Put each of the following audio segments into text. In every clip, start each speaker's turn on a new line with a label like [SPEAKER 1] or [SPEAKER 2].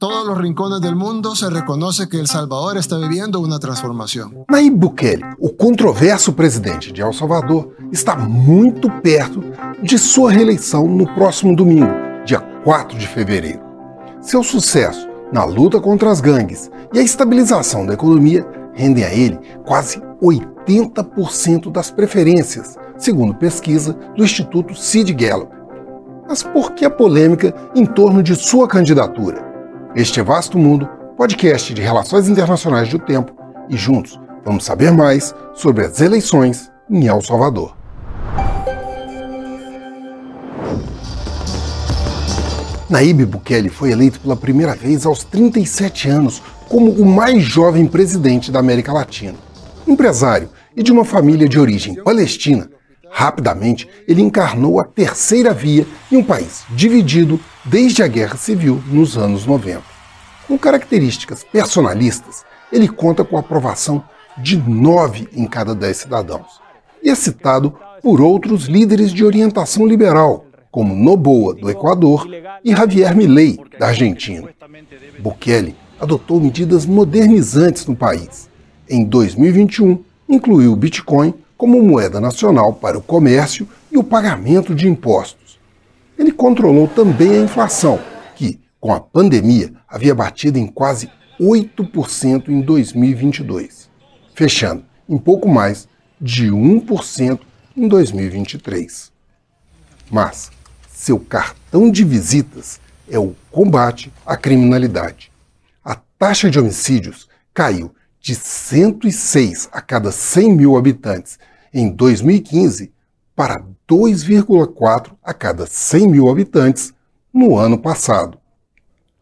[SPEAKER 1] todos los rincones del mundo se reconoce que El Salvador está viviendo una transformación.
[SPEAKER 2] Nayib Bukele, o controverso presidente de El Salvador, está muito perto de sua reeleição no próximo domingo, dia 4 de fevereiro. Seu sucesso na luta contra as gangues e a estabilização da economia rendem a ele quase 80% das preferências, segundo pesquisa do Instituto Sid Gallup. Mas por que a polêmica em torno de sua candidatura? Este é Vasto Mundo, podcast de relações internacionais do tempo, e juntos vamos saber mais sobre as eleições em El Salvador. Naíbe Bukele foi eleito pela primeira vez aos 37 anos como o mais jovem presidente da América Latina. Empresário e de uma família de origem palestina, rapidamente ele encarnou a terceira via em um país dividido desde a Guerra Civil nos anos 90. Com características personalistas, ele conta com a aprovação de nove em cada dez cidadãos. E é citado por outros líderes de orientação liberal, como Noboa, do Equador, e Javier Milei, da Argentina. Bukele adotou medidas modernizantes no país. Em 2021, incluiu o Bitcoin como moeda nacional para o comércio e o pagamento de impostos. Ele controlou também a inflação, que, com a pandemia, havia batido em quase 8% em 2022, fechando em pouco mais de 1% em 2023. Mas seu cartão de visitas é o combate à criminalidade. A taxa de homicídios caiu de 106 a cada 100 mil habitantes em 2015 para 2,4 a cada 100 mil habitantes no ano passado.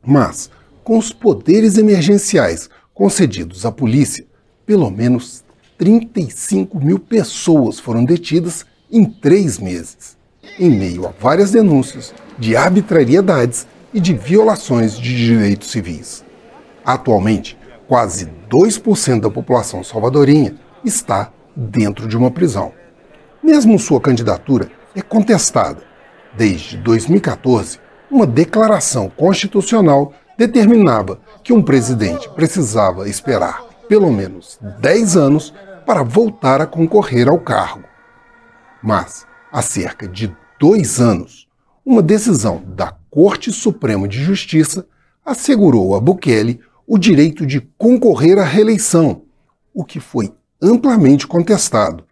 [SPEAKER 2] Mas, com os poderes emergenciais concedidos à polícia, pelo menos 35 mil pessoas foram detidas em três meses em meio a várias denúncias de arbitrariedades e de violações de direitos civis. Atualmente, quase 2% da população salvadorinha está dentro de uma prisão. Mesmo sua candidatura é contestada. Desde 2014, uma declaração constitucional determinava que um presidente precisava esperar pelo menos 10 anos para voltar a concorrer ao cargo. Mas, há cerca de dois anos, uma decisão da Corte Suprema de Justiça assegurou a Bukele o direito de concorrer à reeleição, o que foi amplamente contestado.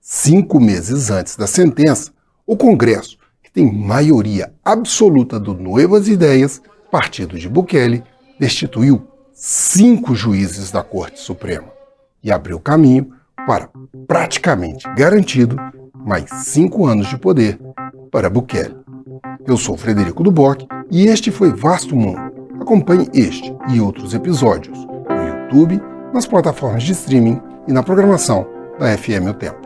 [SPEAKER 2] Cinco meses antes da sentença, o Congresso, que tem maioria absoluta do Nuevas Ideias, partido de Bukele, destituiu cinco juízes da Corte Suprema e abriu caminho para, praticamente garantido, mais cinco anos de poder para Bukele. Eu sou Frederico Duboc e este foi Vasto Mundo. Acompanhe este e outros episódios no YouTube, nas plataformas de streaming e na programação da FM O Tempo.